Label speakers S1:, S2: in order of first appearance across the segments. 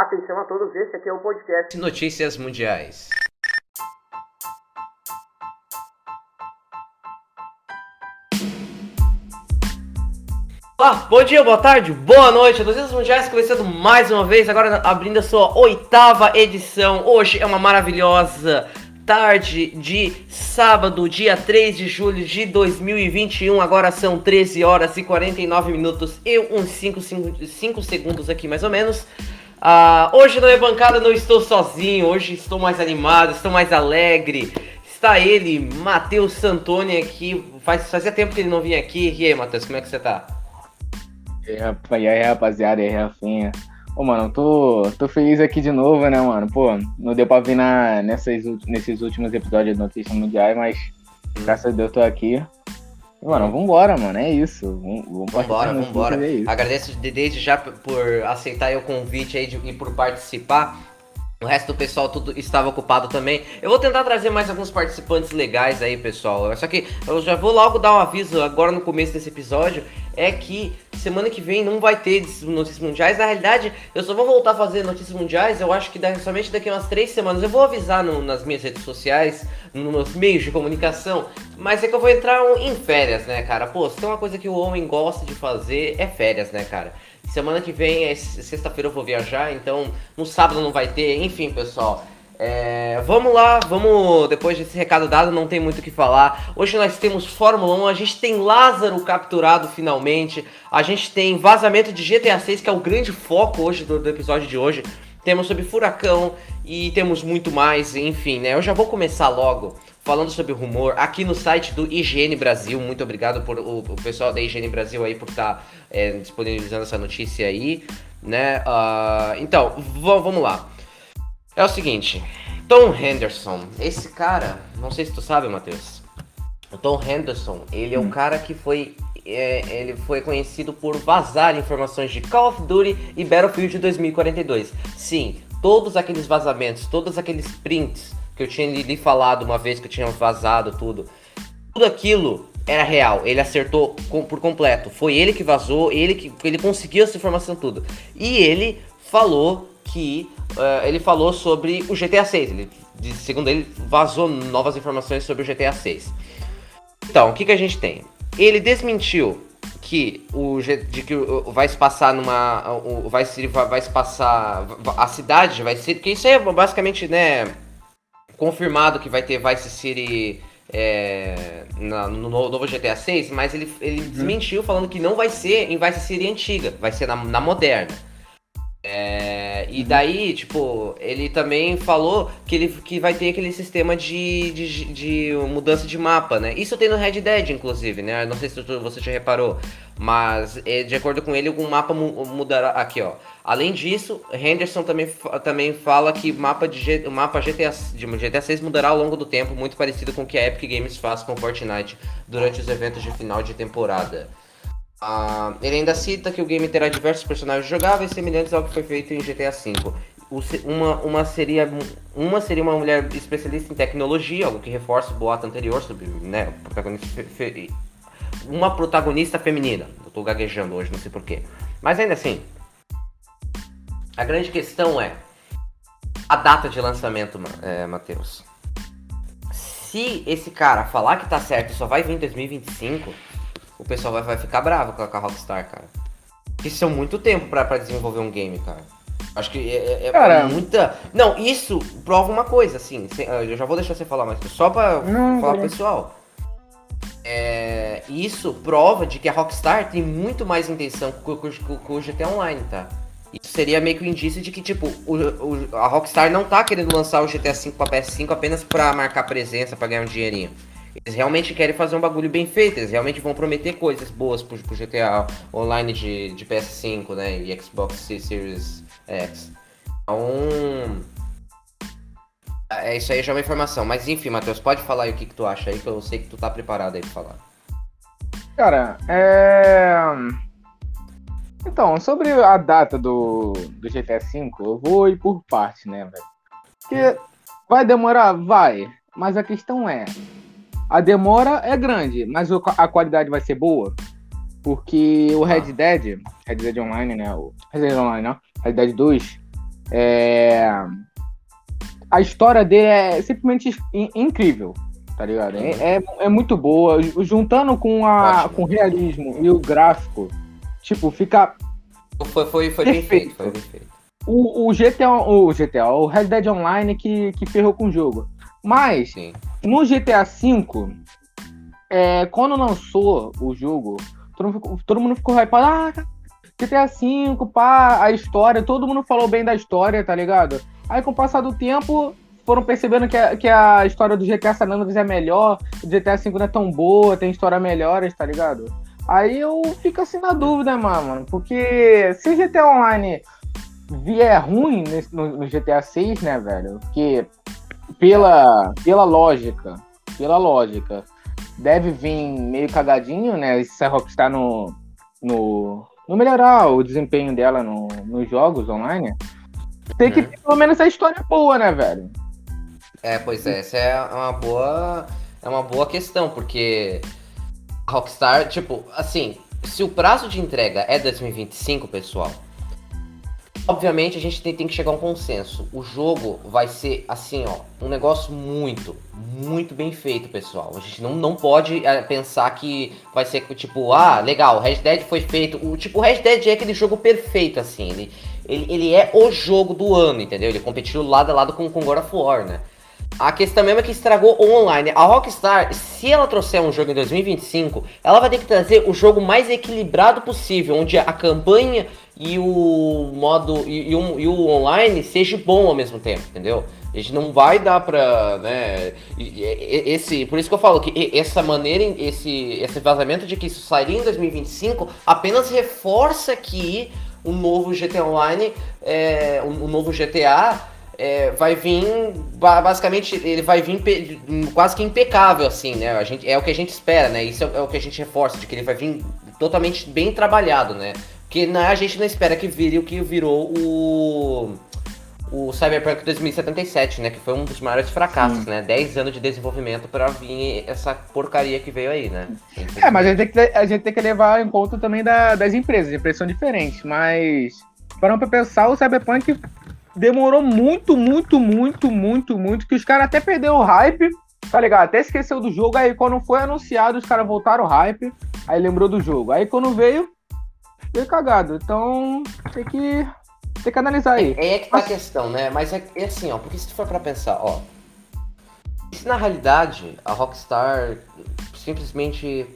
S1: Atenção a todos, esse aqui é o podcast
S2: Notícias Mundiais. Olá, bom dia, boa tarde, boa noite. Notícias Mundiais começando mais uma vez, agora abrindo a sua oitava edição. Hoje é uma maravilhosa tarde de sábado, dia 3 de julho de 2021. Agora são 13 horas e 49 minutos e uns 5, 5, 5 segundos aqui mais ou menos. Uh, hoje não é bancada, não estou sozinho. Hoje estou mais animado, estou mais alegre. Está ele, Matheus Santoni aqui. Faz, fazia tempo que ele não vinha aqui. E aí, Matheus, como é que você tá?
S3: E aí, rapaziada, e aí, Rafinha. Ô, mano, tô, tô feliz aqui de novo, né, mano? Pô, não deu pra vir na, nessas, nesses últimos episódios de Notícias Mundiais, mas graças a Deus tô aqui. Mano, vambora, mano, é isso. Vamos, vamos
S2: vambora, vambora. É Agradeço desde já por aceitar o convite aí de, e por participar. O resto do pessoal tudo estava ocupado também. Eu vou tentar trazer mais alguns participantes legais aí, pessoal. Só que eu já vou logo dar um aviso agora no começo desse episódio. É que semana que vem não vai ter notícias mundiais. Na realidade, eu só vou voltar a fazer notícias mundiais. Eu acho que somente daqui umas três semanas. Eu vou avisar no, nas minhas redes sociais, nos meios de comunicação. Mas é que eu vou entrar em férias, né, cara? Pô, se tem uma coisa que o homem gosta de fazer, é férias, né, cara? Semana que vem, é sexta-feira eu vou viajar, então no sábado não vai ter. Enfim, pessoal. É, vamos lá, vamos. Depois desse recado dado, não tem muito o que falar. Hoje nós temos Fórmula 1, a gente tem Lázaro capturado finalmente, a gente tem vazamento de GTA 6, que é o grande foco hoje do, do episódio de hoje. Temos sobre Furacão e temos muito mais, enfim, né? Eu já vou começar logo falando sobre o rumor aqui no site do IGN Brasil. Muito obrigado por o, o pessoal da IGN Brasil aí por estar tá, é, disponibilizando essa notícia aí, né? Uh, então, vamos lá. É o seguinte, Tom Henderson, esse cara, não sei se tu sabe, Matheus. O Tom Henderson, ele é um hum. cara que foi é, ele foi conhecido por vazar informações de Call of Duty e Battlefield 2042. Sim, todos aqueles vazamentos, todos aqueles prints que eu tinha lhe falado uma vez que eu tinha vazado tudo. Tudo aquilo era real, ele acertou com, por completo. Foi ele que vazou, ele que ele conseguiu essa informação tudo. E ele falou que uh, ele falou sobre o GTA 6. Ele, segundo ele, vazou novas informações sobre o GTA 6. Então, o que, que a gente tem? Ele desmentiu que o de que vai se passar numa vai se vai se passar a cidade vai ser que isso é basicamente né confirmado que vai ter Vice City é, na, no novo GTA 6, mas ele, ele uhum. desmentiu falando que não vai ser em Vice City antiga, vai ser na, na moderna. E daí, tipo, ele também falou que ele que vai ter aquele sistema de, de, de, mudança de mapa, né? Isso tem no Red Dead, inclusive, né? Não sei se você já reparou, mas é, de acordo com ele, o mapa mudará. Aqui, ó. Além disso, Henderson também, também fala que mapa de o mapa GTA, de GTA 6 mudará ao longo do tempo, muito parecido com o que a Epic Games faz com Fortnite durante os eventos de final de temporada. Uh, ele ainda cita que o game terá diversos personagens jogáveis semelhantes ao que foi feito em GTA V. Uma, uma, seria, uma seria uma mulher especialista em tecnologia, algo que reforça o boato anterior sobre né, protagonista uma protagonista feminina. Eu tô gaguejando hoje, não sei porquê. Mas ainda assim, a grande questão é a data de lançamento, é, Matheus. Se esse cara falar que tá certo e só vai vir em 2025, o pessoal vai, vai ficar bravo com a, com a Rockstar, cara. Isso é muito tempo pra, pra desenvolver um game, cara. Acho que é, é, é muita. Não, isso prova uma coisa, assim. Eu já vou deixar você falar, mas só pra não, falar pro pessoal. É, isso prova de que a Rockstar tem muito mais intenção com o GTA Online, tá? Isso seria meio que um indício de que, tipo, o, o, a Rockstar não tá querendo lançar o GTA V pra PS5 apenas pra marcar presença, pra ganhar um dinheirinho. Eles realmente querem fazer um bagulho bem feito, eles realmente vão prometer coisas boas pro, pro GTA Online de, de PS5, né? E Xbox Series X. Então. É, isso aí já é uma informação. Mas enfim, Matheus, pode falar aí o que, que tu acha aí, que eu sei que tu tá preparado aí pra falar.
S3: Cara, é. Então, sobre a data do, do GTA V, eu vou ir por parte, né, velho? Porque vai demorar? Vai. Mas a questão é, a demora é grande, mas a qualidade vai ser boa. Porque o Red ah. Dead, Red Dead Online, né? O Red Dead Online, não? Red Dead 2, É... A história dele é simplesmente incrível, tá ligado? É, é, é muito boa. Juntando com, a, com o realismo e o gráfico, tipo, fica.
S2: Foi, foi, foi bem feito. Foi bem feito.
S3: O, o, GTA, o GTA, o Red Dead Online que, que ferrou com o jogo. Mas, Sim. no GTA V, é, quando lançou o jogo, todo mundo ficou, todo mundo ficou hypado. Ah, GTA V, pá, a história, todo mundo falou bem da história, tá ligado? Aí com o passar do tempo, foram percebendo que a, que a história do GTA San Andreas é melhor, o GTA V não é tão boa, tem história melhores, tá ligado? Aí eu fico assim na dúvida, mano, porque se GTA Online vier ruim no, no, GTA 6, né, velho? Que pela, pela lógica, pela lógica, deve vir meio cagadinho, né? Se a Rockstar no, no, no melhorar o desempenho dela no, nos jogos online, tem que uhum. ter pelo menos a história boa, né, velho?
S2: É, pois é, essa é uma boa, é uma boa questão, porque a Rockstar, tipo, assim, se o prazo de entrega é 2025, pessoal, Obviamente a gente tem, tem, que chegar a um consenso. O jogo vai ser assim, ó, um negócio muito, muito bem feito, pessoal. A gente não, não pode é, pensar que vai ser tipo, ah, legal, Red Dead foi feito. O tipo, Red Dead é aquele jogo perfeito, assim. Ele, ele, ele é o jogo do ano, entendeu? Ele competiu lado a lado com, com God of War, né? A questão mesmo é que estragou o online. A Rockstar, se ela trouxer um jogo em 2025, ela vai ter que trazer o jogo mais equilibrado possível, onde a campanha e o modo e, e, um, e, o online seja bom ao mesmo tempo, entendeu? A gente não vai dar pra, né, esse, por isso que eu falo que essa maneira, esse, esse vazamento de que isso sairia em 2025 apenas reforça que o novo GTA Online, é, o, novo GTA é, vai vir, basicamente, ele vai vir quase que impecável, assim, né? A gente, é o que a gente espera, né? Isso é, é o que a gente reforça, de que ele vai vir totalmente bem trabalhado, né? Que não, a gente não espera que vire o que virou o o Cyberpunk 2077, né? Que foi um dos maiores fracassos, Sim. né? 10 anos de desenvolvimento para vir essa porcaria que veio aí, né?
S3: É, mas a gente tem que, a gente tem que levar em conta também da, das empresas. As empresas são diferentes, mas para pra pensar, o Cyberpunk demorou muito, muito, muito, muito, muito, que os caras até perderam o hype, tá ligado? Até esqueceu do jogo, aí quando foi anunciado, os caras voltaram o hype, aí lembrou do jogo. Aí quando veio, veio cagado. Então, tem que, tem que analisar aí.
S2: É, é que tá a questão, né? Mas é, é assim, ó, porque se tu for pra pensar, ó. Se na realidade a Rockstar simplesmente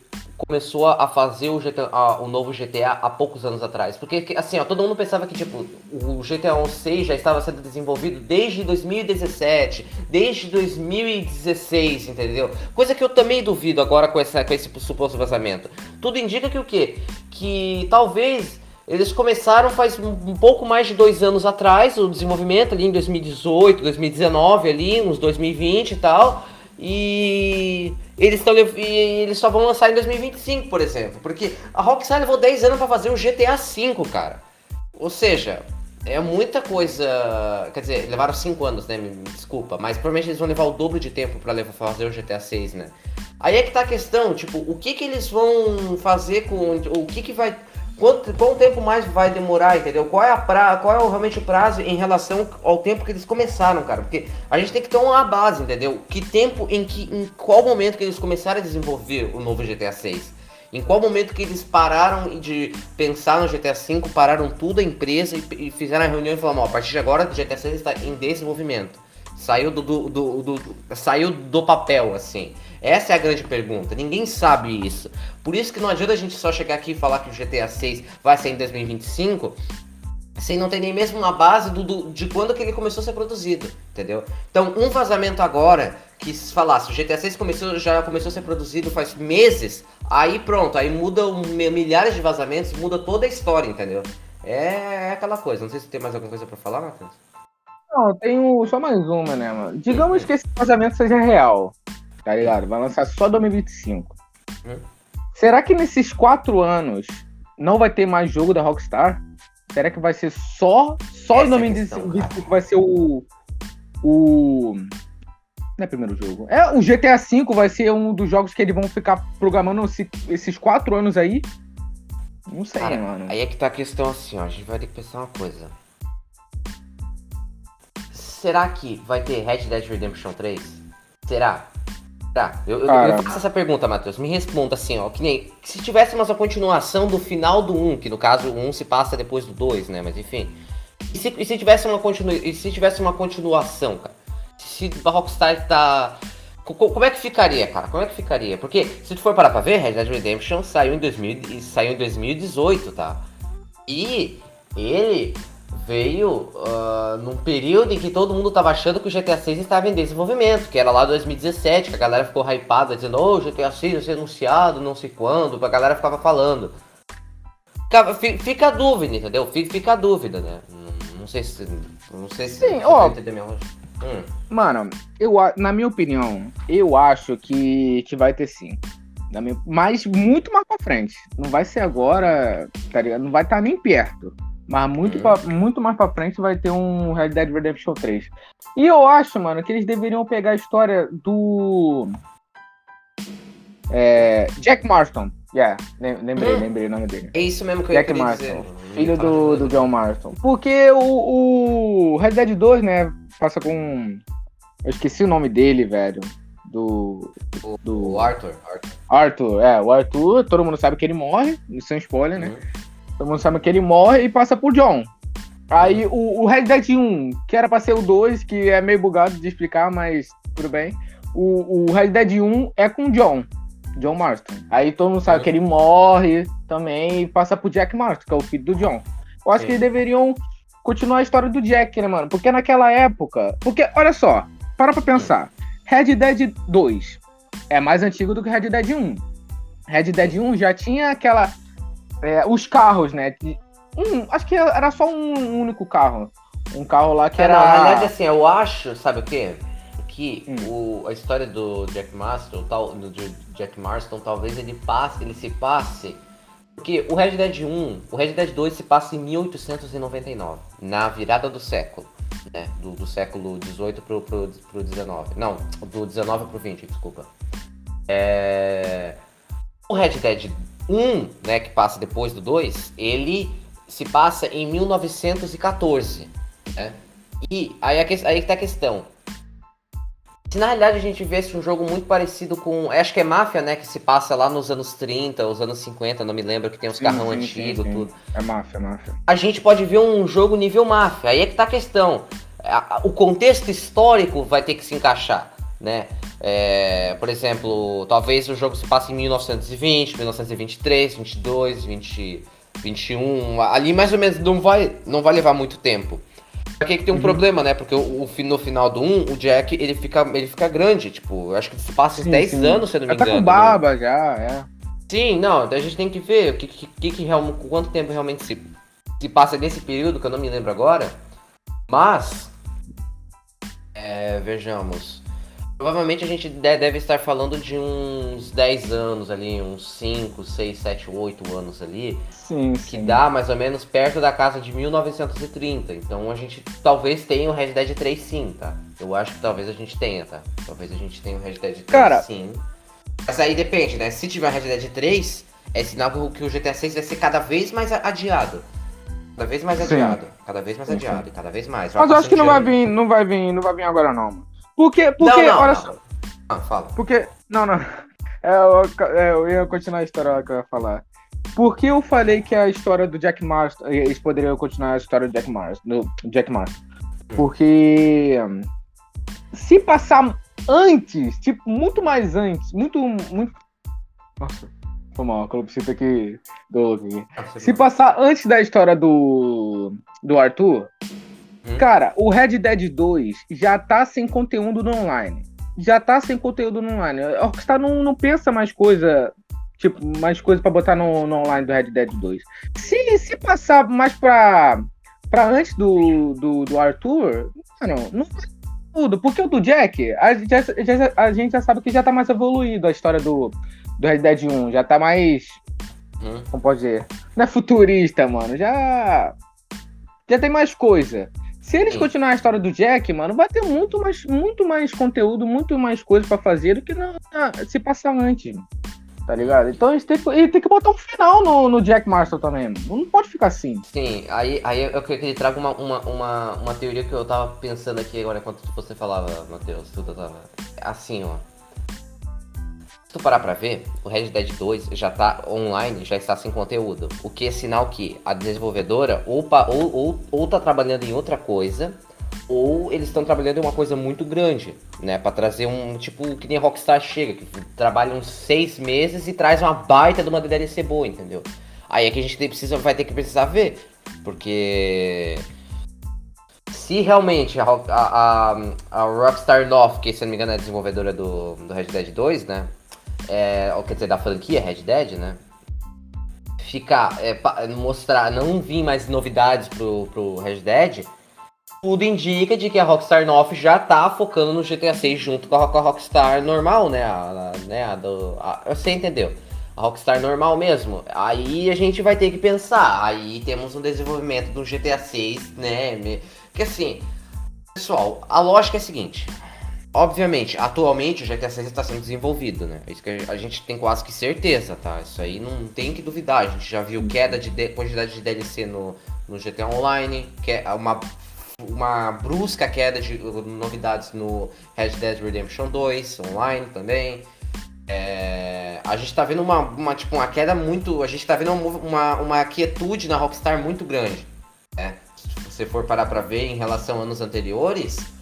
S2: começou a fazer o, GTA, a, o novo GTA há poucos anos atrás. Porque, assim, ó, todo mundo pensava que, tipo, o GTA 6 já estava sendo desenvolvido desde 2017, desde 2016, entendeu? Coisa que eu também duvido agora com, essa, com esse suposto vazamento. Tudo indica que o quê? Que talvez eles começaram faz um pouco mais de dois anos atrás, o desenvolvimento ali em 2018, 2019, ali, uns 2020 e tal. E eles, tão, eles só vão lançar em 2025, por exemplo. Porque a Rockstar levou 10 anos para fazer o GTA V, cara. Ou seja, é muita coisa. Quer dizer, levaram 5 anos, né? Me desculpa. Mas provavelmente eles vão levar o dobro de tempo para fazer o GTA 6, né? Aí é que tá a questão, tipo, o que que eles vão fazer com. O que que vai Quanto, quanto tempo mais vai demorar, entendeu? Qual é, a pra, qual é realmente o prazo em relação ao tempo que eles começaram, cara? Porque a gente tem que ter uma base, entendeu? Que tempo, em que em qual momento que eles começaram a desenvolver o novo GTA 6? Em qual momento que eles pararam de pensar no GTA V, pararam tudo a empresa e, fizeram a reunião e falaram, a partir de agora o GTA 6 está em desenvolvimento. Saiu do, do, do, do, saiu do papel, assim. Essa é a grande pergunta. Ninguém sabe isso. Por isso que não adianta a gente só chegar aqui e falar que o GTA 6 vai sair em 2025 sem não ter nem mesmo uma base do, do, de quando que ele começou a ser produzido, entendeu? Então, um vazamento agora que se falasse, o GTA 6 começou, já começou a ser produzido faz meses, aí pronto, aí muda um, milhares de vazamentos, muda toda a história, entendeu? É, é aquela coisa. Não sei se tem mais alguma coisa para falar, Matheus.
S3: Não, eu tenho só mais uma, né, mano? Digamos que esse vazamento seja real, tá ligado? Vai lançar só 2025. Hum. Será que nesses quatro anos não vai ter mais jogo da Rockstar? Será que vai ser só só em 2025 vai ser o o não é primeiro jogo. É o GTA V vai ser um dos jogos que eles vão ficar programando esse, esses quatro anos aí. Não sei, Cara, mano.
S2: Aí é que tá a questão assim, ó. A gente vai ter que pensar uma coisa será que vai ter Red Dead Redemption 3? Será? Será? Eu, eu,
S3: Cara.
S2: eu faço essa pergunta, Matheus. Me responda assim, ó. Que nem. Se tivéssemos a continuação do final do 1, que no caso o 1 se passa depois do 2, né? Mas enfim. E se, e se tivesse uma continu, e se tivesse uma continuação, cara? Se a Rockstar tá. co- co- Como é que ficaria, cara? Como é que ficaria? Porque se tu for parar pra ver, Red Dead Redemption saiu em, 2000, e saiu em 2018, tá? E ele veio ah, num período em que todo mundo tava achando que o GTA 6 estava em desenvolvimento, que era lá 2017, que a galera ficou hypada, dizendo, ô, GTA 6 vai ser anunciado, não sei quando, a galera ficava falando. Fica, fi- fica a dúvida, entendeu? Fica, fica a dúvida, né? Não, não sei se. Não sei se.
S3: Sim,
S2: se
S3: ó.
S2: Hum.
S3: Mano, eu, na minha opinião, eu acho que, que vai ter sim. Minha- mas muito mais pra frente. Não vai ser agora, tá ligado? Não vai estar nem perto. Mas muito,
S2: Uhum.
S3: pra- muito mais pra frente vai ter um Dead Redemption 3. E eu acho, mano, que eles deveriam pegar a história do. É, Jack Marston. Yeah, lem- lembrei,
S2: Hum.
S3: lembrei o nome dele.
S2: É isso mesmo que eu
S3: Jack Marston,
S2: dizer.
S3: Filho do, do. John Marston. Porque o, o Red Dead 2, né, passa com. Eu esqueci o nome dele, velho. Do.
S2: O
S3: Do
S2: Arthur. Arthur.
S3: Arthur. É, o Arthur, todo mundo sabe que ele morre, sem spoiler, né?
S2: Uhum.
S3: Todo mundo sabe que ele morre e passa por John. Aí o, o Red Dead 1, que era pra ser o 2, que é meio bugado de explicar, mas tudo bem. O, o Red Dead 1 é com John. John Marston. Aí todo mundo sabe
S2: Uhum.
S3: que ele morre também e passa pro Jack Marston, que é o filho do John. Eu acho
S2: Sim.
S3: que eles deveriam continuar a história do Jack, né, mano? Porque naquela época. Porque, olha só, para pra pensar. Red Dead 2 é mais antigo do que Red Dead 1. Red Dead 1 já tinha aquela. É, os carros, né? Um, acho que era só um único carro. Um carro lá que
S2: É,
S3: era.
S2: não, na verdade, assim, eu acho, sabe o quê? Que
S3: Hum.
S2: o, a história do Jack Marston, tal, do Jack Marston, talvez ele passe, ele se passe. Porque o Red Dead 1, o Red Dead 2 se passa em 1899, na virada do século. Né? Do, do século 18 pro, pro, pro 19. Não, do 19 pro 20, desculpa. É... O Red Dead 1, né, que passa depois do 2, ele se passa em 1914, né? E aí, a que- aí tá a questão. Se na realidade a gente visse um jogo muito parecido com. Acho que é Máfia, né? Que se passa lá nos anos 30, os anos 50, não me lembro, que tem os
S3: Sim,
S2: carrão
S3: sim,
S2: antigos,
S3: sim.
S2: tudo.
S3: É máfia, máfia.
S2: A gente pode ver um jogo nível Máfia. Aí é que tá a questão. O contexto histórico vai ter que se encaixar, né? É, por exemplo, talvez o jogo se passe em 1920, 1923, 22, 20, 21. Ali mais ou menos não vai, não vai levar muito tempo. Só que tem um problema, né? Porque o, o no final do 1, o Jack, ele fica, ele fica grande. Tipo, eu acho que se passa
S3: Sim,
S2: 10
S3: sim.
S2: anos, se não me
S3: Já tá
S2: engano.
S3: com
S2: né?
S3: barba já, é.
S2: Sim, não, a gente tem que ver o que, que, que, que quanto tempo realmente se, se passa nesse período, que eu não me lembro agora. Mas, é, vejamos. Provavelmente a gente de- deve estar falando de uns 10 anos ali, uns 5, 6, 7, 8 anos ali,
S3: Sim,
S2: que
S3: sim.
S2: dá mais ou menos perto da casa de 1930. Então a gente talvez tenha o Red Dead 3 sim, tá? Eu acho que talvez a gente tenha, tá? Talvez a gente tenha o Red Dead 3
S3: Cara-
S2: sim. Mas aí depende, né? Se tiver Red Dead 3, é sinal que o- o GTA 6 vai ser cada vez mais adiado. Cada vez mais
S3: Sim.
S2: adiado. Cada vez mais
S3: Sim,
S2: adiado. Cada vez mais.
S3: Mas eu acho que não vai vir, não vai vir, não vai vir agora não, mano. Porque, porque,
S2: não, não,
S3: olha
S2: não.
S3: só.
S2: Ah, fala.
S3: Porque. Não, não. É, eu, é, eu ia continuar a história que eu ia falar. Por que eu falei que a história do Jack Marston. Eles poderiam continuar a história do Jack Marston. Do Jack Marston. Porque. Se passar antes, tipo, muito mais antes, muito. muito... Nossa, foi mal, calopsita aqui. Do, aqui. Se passar antes da história do. do Arthur,
S2: Hum.
S3: cara, o Red Dead 2 já tá sem conteúdo no online. Já tá sem conteúdo no online. A Rockstar não, não pensa mais coisa. Tipo, mais coisa pra botar no, no online do Red Dead 2. Se, se passar mais pra, pra antes do, do, do Arthur, mano, não faz tudo. Porque o do Jack, a gente, já, já- a gente já sabe que já tá mais evoluído a história do, do Red Dead 1. Já tá mais
S2: Hum.
S3: como pode dizer? Não é futurista, mano. Já. Já tem mais coisa. Se eles
S2: Sim.
S3: continuarem a história do Jack, mano, vai ter muito mais, muito mais conteúdo, muito mais coisa pra fazer do que na- na- se passar antes. Tá ligado? Então gente tem que, tem que botar um final no, no Jack Marshall também. Não pode ficar assim.
S2: Sim, aí, aí eu queria que ele traga uma, uma, uma, uma teoria que eu tava pensando aqui agora enquanto você falava, Matheus. Tudo tava. Assim, ó. Tu parar pra ver, o Red Dead 2 já tá online, já está sem conteúdo. O que é sinal que a desenvolvedora ou, ou, ou, ou tá trabalhando em outra coisa, ou eles estão trabalhando em uma coisa muito grande, né? Para trazer um tipo que nem Rockstar chega, que trabalha uns seis meses e traz uma baita de uma DLC boa, entendeu? Aí é que a gente precisa, vai ter que precisar ver, porque se realmente a, a, a Rockstar North, que se não me engano é a desenvolvedora do, do Red Dead 2, né? É, quer dizer, da franquia Red Dead, né? Ficar, é, mostrar, não vir mais novidades pro, pro Red Dead, tudo indica de que a Rockstar North já tá focando no GTA 6 junto com a, com a Rockstar normal, né? A, a, né a do, você entendeu? A Rockstar normal mesmo. Aí a gente vai ter que pensar. Aí temos um desenvolvimento do GTA 6, né? Que assim, pessoal, a lógica é a seguinte. Obviamente, atualmente o GTA 6 está sendo desenvolvido, né? Isso que a gente tem quase que certeza, tá? Isso aí não tem que duvidar. A gente já viu queda de, de quantidade de DLC no, no GTA Online, que é uma uma brusca queda de novidades no Red Dead Redemption 2 online também. É, a gente tá vendo uma, uma, tipo, uma queda muito. A gente tá vendo uma, uma quietude na Rockstar muito grande. Né? Se você for parar pra ver em relação a anos anteriores,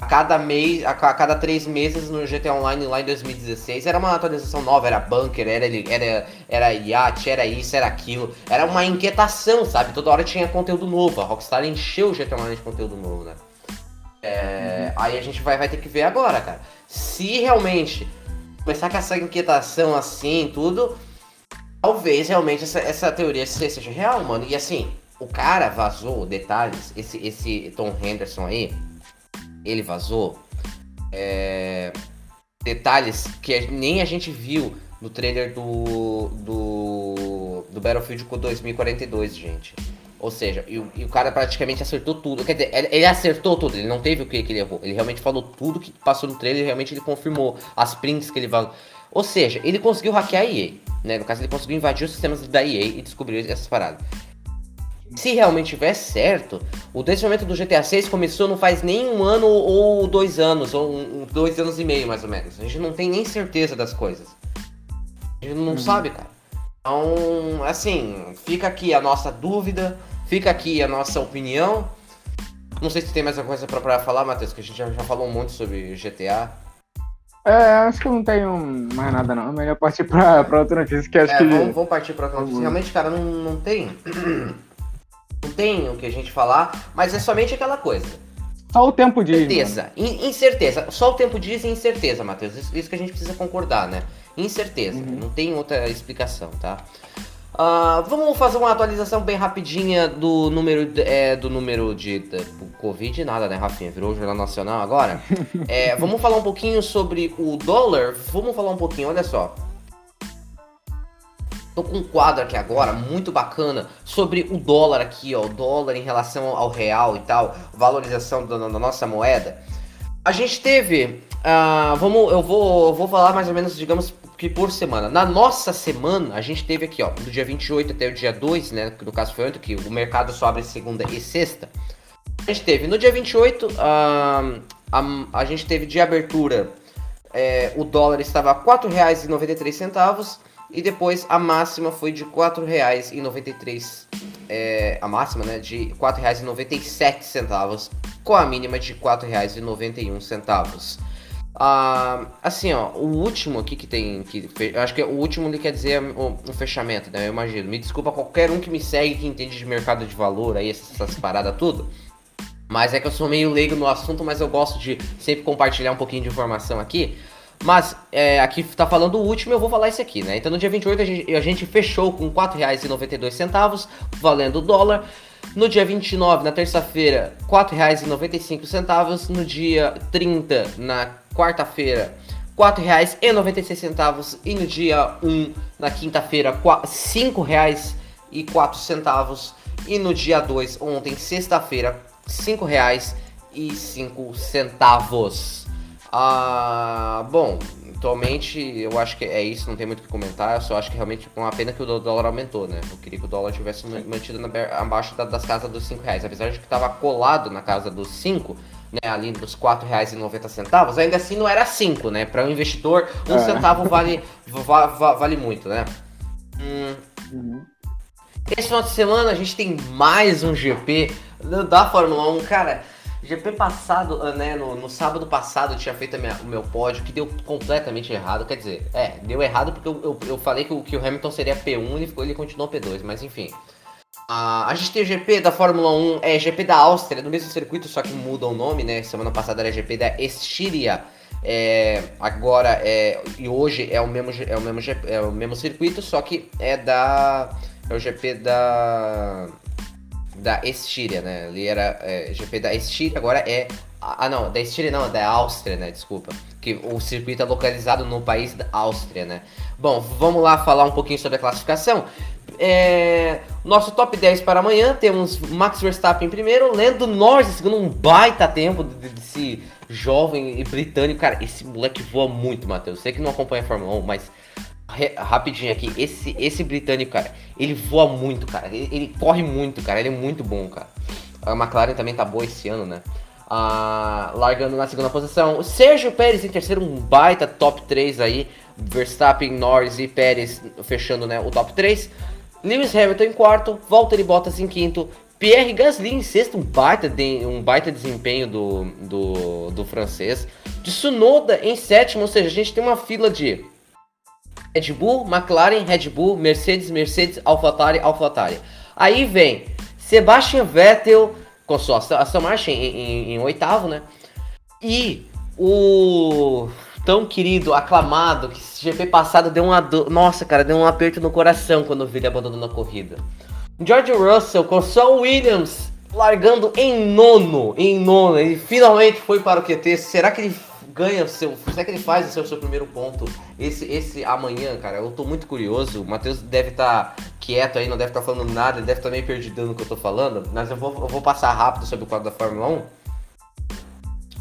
S2: a cada mês, a, cada três meses no GTA Online lá em 2016 era uma atualização nova, era bunker, era, era, era iate, era isso, era aquilo. Era uma inquietação, sabe? Toda hora tinha conteúdo novo. A Rockstar encheu o GTA Online de conteúdo novo, né? É. Aí a gente vai, vai ter que ver agora, cara. Se realmente começar com essa inquietação assim, tudo, talvez realmente essa, essa teoria seja real, mano. E assim, o cara vazou detalhes, esse, esse Tom Henderson aí ele vazou é, detalhes que nem a gente viu no trailer do, do, do Battlefield 2042, gente. Ou seja, e o, e o, cara praticamente acertou tudo. Quer dizer, ele, ele acertou tudo, ele não teve o que, que, ele errou. Ele realmente falou tudo que passou no trailer, realmente ele confirmou as prints que ele vai. Ou seja, ele conseguiu hackear a EA. Né? No caso, ele conseguiu invadir os sistemas da EA e descobrir essas paradas se realmente tiver certo, o desenvolvimento do GTA 6 começou não faz nem um ano ou dois anos, ou um, dois anos e meio mais ou menos. A gente não tem nem certeza das coisas. A gente não uhum. sabe, cara. Então, assim, fica aqui a nossa dúvida, fica aqui a nossa opinião. Não sei se tem mais alguma coisa pra, falar, Matheus, que a gente já, já falou muito sobre GTA.
S3: É, acho que eu não tenho mais nada não. É melhor partir pra, pra outra notícia que acho
S2: é,
S3: que.
S2: Vamos, vamos partir pra outra notícia. Realmente, cara, não, não tem. Não tem o que a gente falar, mas é somente aquela coisa.
S3: Só o tempo diz.
S2: Certeza, incerteza. Só o tempo diz e incerteza, Matheus. Isso, isso, que a gente precisa concordar, né? Incerteza. Uhum. Não tem outra explicação, tá? Uh, vamos fazer uma atualização bem rapidinha do número é, do número de, de, Covid, nada, né, Rafinha? Virou Jornal Nacional agora. é, vamos falar um pouquinho sobre o dólar. Vamos falar um pouquinho, olha só. Tô com um quadro aqui agora, muito bacana, sobre o dólar aqui, ó. O dólar em relação ao real e tal, valorização da, da nossa moeda. A gente teve. Uh, vamos, eu vou, vou falar mais ou menos, digamos, que por semana. Na nossa semana, a gente teve aqui, ó, do dia 28 até o dia 2, né? No caso foi ontem, que o mercado só abre segunda e sexta. A gente teve no dia 28, uh, a, a gente teve de abertura, é, o dólar estava a R$ 4,93 e depois a máxima foi de R$ 4,93. É, a máxima, né? De R$ 4,97 com a mínima de R$ 4,91. Ah, assim, ó, o último aqui que tem. Que, eu acho que o último ele quer dizer o, o, fechamento, né? Eu imagino. Me desculpa qualquer um que me segue, que entende de mercado de valor, aí, essas, essas paradas tudo. Mas é que eu sou meio leigo no assunto, mas eu gosto de sempre compartilhar um pouquinho de informação aqui. Mas é, aqui tá falando o último, eu vou falar esse aqui, né? Então no dia 28 a gente, a gente fechou com R$ 4,92, valendo o dólar. No dia 29, na terça-feira, R$ 4,95. No dia 30, na quarta-feira, R$ 4,96. E no dia 1, na quinta-feira, R$ 5,04. E no dia 2, ontem, sexta-feira, R$ 5,05. Ah, bom, atualmente eu acho que é isso, não tem muito o que comentar. Eu só acho que realmente é uma pena que o dólar aumentou, né? Eu queria que o dólar tivesse mantido na, abaixo da, das casas dos 5 reais. Apesar de que estava colado na casa dos 5, né? Ali dos 4 reais e 90 centavos, ainda assim não era 5, né? Para um investidor, um é. centavo vale, va, va, vale muito, né? Hum. Uhum. Esse final de semana a gente tem mais um GP da Fórmula 1, cara. GP passado, né, no, no sábado passado eu tinha feito minha, o meu pódio, que deu completamente errado. Quer dizer, é, deu errado porque eu, eu, eu falei que o, que o Hamilton seria P1 e ele, ele continuou P2, mas enfim. Uh, a gente tem o GP da Fórmula 1, é GP da Áustria, no mesmo circuito, só que muda o nome, né? Semana passada era GP da Estíria. É, agora é, e hoje é o mesmo é o mesmo é o mesmo circuito, só que é da é o GP da da Estíria, né? Ali era é, GP da Estíria, agora é. Ah, não, da Estíria não, da Áustria, né? Desculpa. Que o circuito é localizado no país da Áustria, né? Bom, vamos lá falar um pouquinho sobre a classificação. É, nosso top 10 para amanhã temos Max Verstappen em primeiro, Lando Norris em segundo, um baita tempo desse jovem britânico. Cara, esse moleque voa muito, Matheus. Sei que não acompanha a Fórmula 1, mas rapidinho aqui, esse, esse britânico, cara, ele voa muito, cara. Ele, ele, corre muito, cara. Ele é muito bom, cara. A McLaren também tá boa esse ano, né? Ah, largando na segunda posição. Sérgio Pérez em terceiro, um baita top 3 aí. Verstappen, Norris e Pérez fechando né, o top 3. Lewis Hamilton em quarto, Valtteri Bottas em quinto, Pierre Gasly em sexto, um baita, de, um baita desempenho do, do, do francês. Tsunoda em sétimo, ou seja, a gente tem uma fila de Red Bull, McLaren, Red Bull, Mercedes, Mercedes, AlphaTauri, AlphaTauri. Aí vem Sebastian Vettel com sua Aston Martin em, em, em, oitavo, né? E o tão querido, aclamado, que GP passado deu uma do... nossa, cara, deu um aperto no coração quando vi ele abandonando a corrida. George Russell com só Williams largando em nono, em nono, ele finalmente foi para o QT. Será que ele ganha seu. Será que ele faz o seu, seu primeiro ponto esse, esse amanhã, cara? Eu tô muito curioso. O Matheus deve estar tá quieto aí, não deve estar tá falando nada, ele deve estar tá meio perdido no que eu tô falando. Mas eu vou, eu vou passar rápido sobre o quadro da Fórmula 1.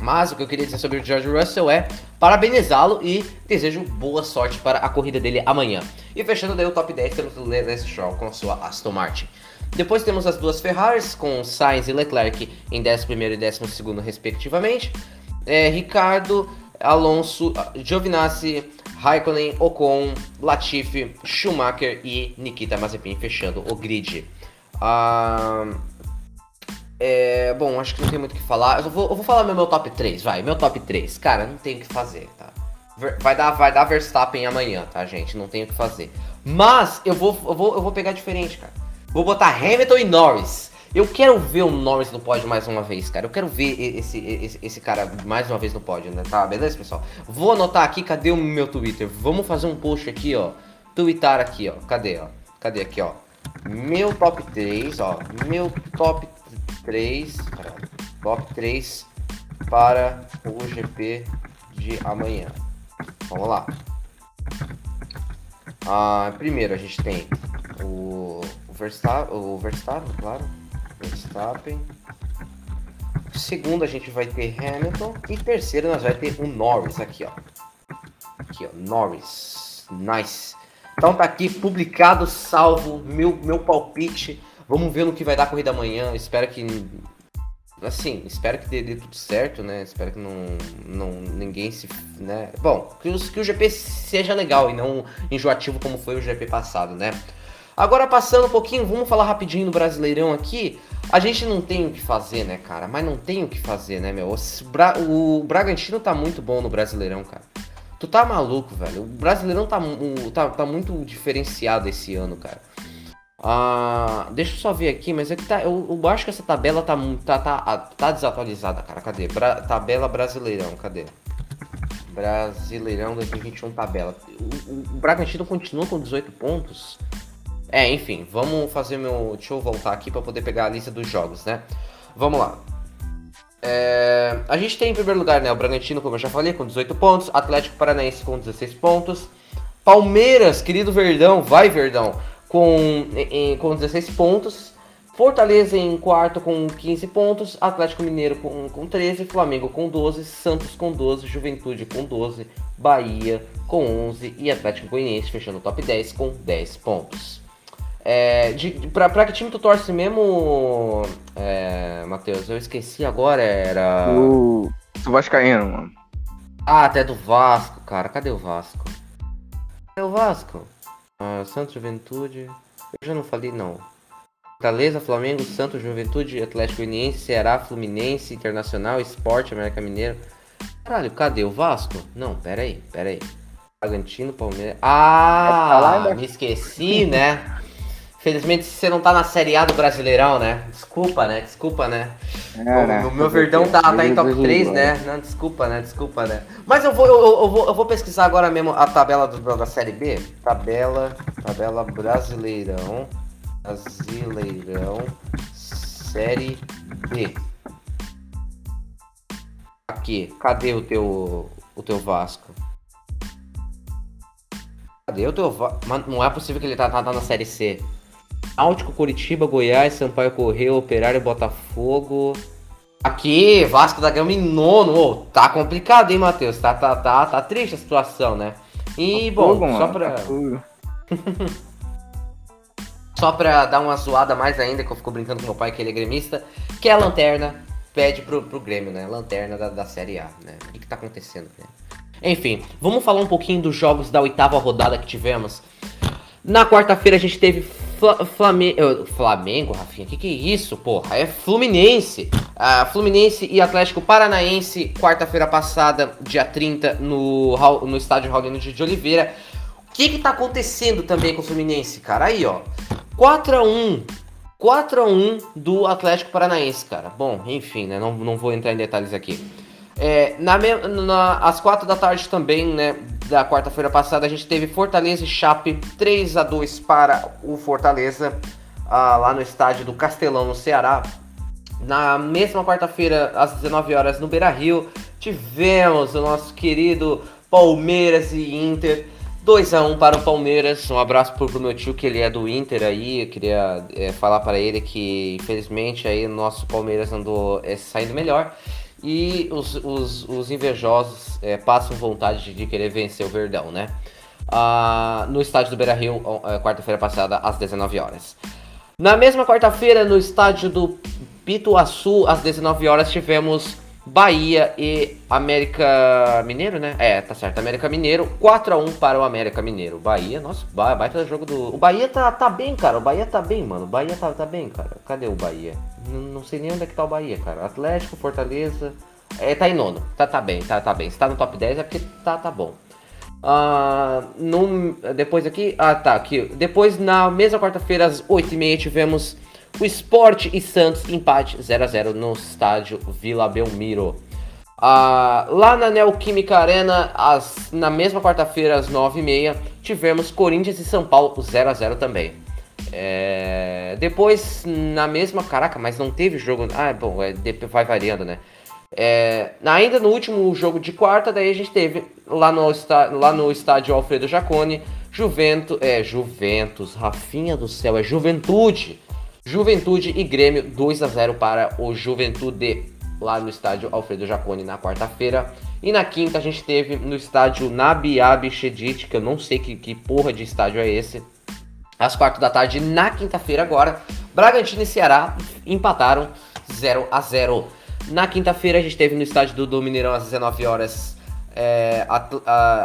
S2: Mas o que eu queria dizer sobre o George Russell é parabenizá-lo e desejo boa sorte para a corrida dele amanhã. E fechando daí o top 10 temos o Lance Stroll com a sua Aston Martin. Depois temos as duas Ferraris com Sainz e Leclerc em 11 e 12 respectivamente é, Ricardo, Alonso, Giovinazzi, Raikkonen, Ocon, Latifi, Schumacher e Nikita Mazepin fechando o grid. Ah, é, bom, acho que não tem muito o que falar. Eu vou, eu vou falar meu, meu top 3, vai. Meu top 3. Cara, não tem o que fazer, tá? Vai dar, vai dar Verstappen amanhã, tá, gente? Não tem o que fazer. Mas eu vou, eu vou, eu vou pegar diferente, cara. Vou botar Hamilton e Norris. Eu quero ver o Norris no pódio mais uma vez, cara. Eu quero ver esse, esse, esse cara mais uma vez no pódio, né? Tá, beleza, pessoal? Vou anotar aqui, cadê o meu Twitter? Vamos fazer um post aqui, ó. Tweetar aqui, ó. Cadê, ó? Cadê aqui, ó? Meu top 3, ó. Meu top 3. Top 3 para o GP de amanhã. Vamos lá. Ah, primeiro a gente tem o, o Verstappen, o Verstappen, claro. Verstappen. Segundo a gente vai ter Hamilton. E terceiro nós vai ter o Norris aqui, ó. Aqui, ó. Norris. Nice. Então tá aqui publicado, salvo, meu, meu palpite. Vamos ver no que vai dar a corrida amanhã. Espero que. Assim, espero que dê, dê tudo certo, né? Espero que não, não ninguém se. Né? Bom, que, os, que o GP seja legal e não enjoativo como foi o GP passado, né? Agora passando um pouquinho, vamos falar rapidinho do Brasileirão aqui. A gente não tem o que fazer, né, cara? Mas não tem o que fazer, né, meu? O, Bra o Bragantino tá muito bom no Brasileirão, cara. Tu tá maluco, velho. O Brasileirão tá, tá, tá muito diferenciado esse ano, cara. Ah, deixa eu só ver aqui, mas é que tá. Eu, eu acho que essa tabela tá, tá, tá, tá desatualizada, cara. Cadê? Bra tabela Brasileirão, cadê? Brasileirão 2021 tabela. O, o, o Bragantino continua com 18 pontos. É, enfim, vamos fazer meu. Deixa eu voltar aqui para poder pegar a lista dos jogos, né? Vamos lá. É... A gente tem em primeiro lugar, né? O Bragantino, como eu já falei, com 18 pontos. Atlético Paranaense com 16 pontos. Palmeiras, querido Verdão, vai Verdão, com, em, com 16 pontos. Fortaleza em quarto com 15 pontos, Atlético Mineiro com, com 13, Flamengo com 12, Santos com 12, Juventude com 12, Bahia com 11 e Atlético Goianiense fechando o top 10 com 10 pontos. É, de, pra, pra que time tu torce mesmo, é, Matheus? Eu esqueci agora, era...
S3: O, o Vascaíno, mano.
S2: Ah, até do Vasco, cara. Cadê o Vasco? Cadê o Vasco? Ah, Santos Juventude... Eu já não falei, não. Fortaleza, Flamengo, Santos, Juventude, Atlético Goianiense, Ceará, Fluminense, Internacional, Esporte, América Mineiro. Caralho, cadê o Vasco? Não, pera aí, pera aí. Bragantino, Palmeiras. Ah, me esqueci, né? Felizmente você não tá na Série A do Brasileirão, né? Desculpa, né? Desculpa, né? É, o, né? o meu verdão tá, tá em top 3, né? Não, desculpa, né? Desculpa, né? Mas eu vou, eu, eu, vou, eu vou pesquisar agora mesmo a tabela do, da Série B. Tabela, tabela Brasileirão. Brasileirão Série B. Aqui, cadê o teu o teu Vasco? Cadê o teu Vasco? Não é possível que ele tá, tá, tá na Série C. Náutico, Curitiba, Goiás, Sampaio Correio, Operário, Botafogo. Aqui, Vasco da Gama em nono. Oh, tá complicado, hein, Matheus? Tá, tá, tá, tá triste a situação, né? E, tá bom, fogo, só pra. Tá Só pra dar uma zoada mais ainda, que eu fico brincando com meu pai, que ele é gremista, que é a lanterna pede pro, pro Grêmio, né? Lanterna da, da Série A, né? O que, que tá acontecendo, né? Enfim, vamos falar um pouquinho dos jogos da oitava rodada que tivemos. Na quarta-feira a gente teve Fla Flamengo, Flamengo, Rafinha, que que é isso, porra? É Fluminense. Uh, Fluminense e Atlético Paranaense, quarta-feira passada, dia 30, no, no estádio Raulino de Oliveira. O que que tá acontecendo também com o Fluminense, cara? Aí, ó. 4 a 1 4 a 1 do Atlético Paranaense, cara. Bom, enfim, né? Não, não vou entrar em detalhes aqui. É, na, na, às 4 da tarde também, né? Da quarta-feira passada, a gente teve Fortaleza e Chape 3 a 2 para o Fortaleza, ah, lá no estádio do Castelão, no Ceará. Na mesma quarta-feira, às 19 horas, no Beira Rio, tivemos o nosso querido Palmeiras e Inter. 2 a 1 para o Palmeiras. Um abraço pro, pro meu tio que ele é do Inter aí. Eu queria é, falar para ele que infelizmente aí o nosso Palmeiras andou é, saindo melhor. E os, os, os invejosos é, passam vontade de, querer vencer o Verdão, né? Ah, no estádio do Beira Rio, é, quarta-feira passada, às 19 horas. Na mesma quarta-feira, no estádio do Pituaçu, às 19 horas, tivemos Bahia e América Mineiro, né? É, tá certo. América Mineiro, 4x1 para o América Mineiro. Bahia, nossa, baita jogo do. O Bahia tá, tá bem, cara. O Bahia tá bem, mano. O Bahia tá, tá bem, cara. Cadê o Bahia? Não, não sei nem onde é que tá o Bahia, cara. Atlético, Fortaleza. É, tá em nono. Tá, tá bem, tá, tá bem. Se tá no top 10 é porque tá, tá bom. Uh, no, depois aqui. Ah, tá. Aqui. Depois, na mesma quarta-feira, às 8h30, tivemos o Sport e Santos empate 0 a 0 no estádio Vila Belmiro. Ah, lá na Neoquímica Arena, as, na mesma quarta-feira, às 9h30, tivemos Corinthians e São Paulo 0 a 0 também. É, depois, na mesma. Caraca, mas não teve jogo. Ah, bom, é, vai variando, né? É, ainda no último jogo de quarta, daí a gente teve lá no, lá no estádio Alfredo Jacone, Juventus. É, Juventus, Rafinha do céu, é Juventude Juventude e Grêmio 2 a 0 para o Juventude lá no estádio Alfredo Jaconi na quarta-feira. E na quinta a gente teve no estádio Nabiab Shedid, que eu não sei que, que porra de estádio é esse. Às quatro da tarde, na quinta-feira agora, Bragantino e Ceará empataram 0 a 0 Na quinta-feira a gente teve no estádio do, Mineirão às 19 horas é,